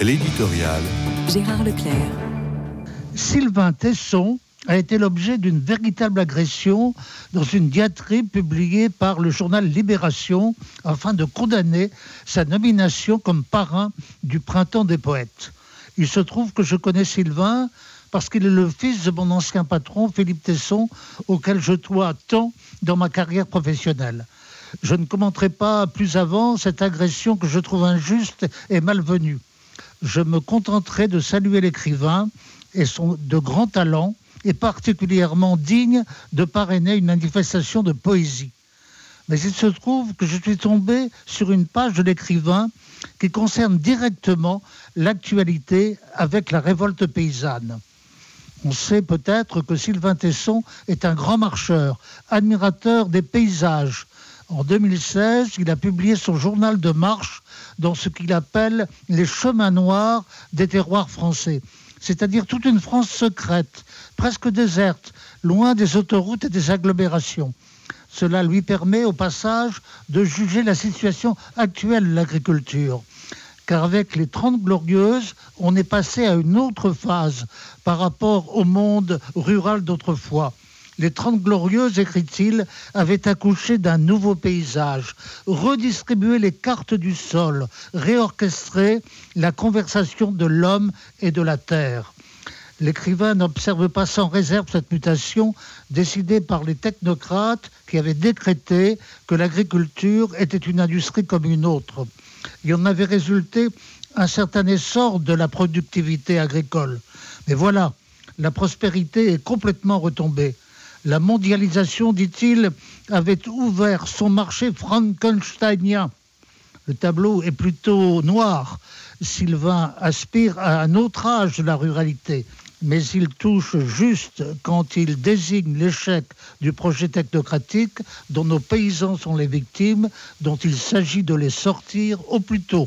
L'éditorial. Gérard Leclerc. Sylvain Tesson a été l'objet d'une véritable agression dans une diatribe publiée par le journal Libération afin de condamner sa nomination comme parrain du Printemps des Poètes. Il se trouve que je connais Sylvain parce qu'il est le fils de mon ancien patron, Philippe Tesson, auquel je dois tant dans ma carrière professionnelle. Je ne commenterai pas plus avant cette agression que je trouve injuste et malvenue je me contenterai de saluer l'écrivain et son de grand talent et particulièrement digne de parrainer une manifestation de poésie. Mais il se trouve que je suis tombé sur une page de l'écrivain qui concerne directement l'actualité avec la révolte paysanne. On sait peut-être que Sylvain Tesson est un grand marcheur, admirateur des paysages, en 2016, il a publié son journal de marche dans ce qu'il appelle les chemins noirs des terroirs français, c'est-à-dire toute une France secrète, presque déserte, loin des autoroutes et des agglomérations. Cela lui permet au passage de juger la situation actuelle de l'agriculture. Car avec les Trente Glorieuses, on est passé à une autre phase par rapport au monde rural d'autrefois. Les Trente Glorieuses, écrit-il, avaient accouché d'un nouveau paysage, redistribué les cartes du sol, réorchestré la conversation de l'homme et de la terre. L'écrivain n'observe pas sans réserve cette mutation décidée par les technocrates qui avaient décrété que l'agriculture était une industrie comme une autre. Il en avait résulté un certain essor de la productivité agricole. Mais voilà, la prospérité est complètement retombée. La mondialisation, dit-il, avait ouvert son marché frankensteinien. Le tableau est plutôt noir. Sylvain aspire à un autre âge de la ruralité, mais il touche juste quand il désigne l'échec du projet technocratique dont nos paysans sont les victimes, dont il s'agit de les sortir au plus tôt.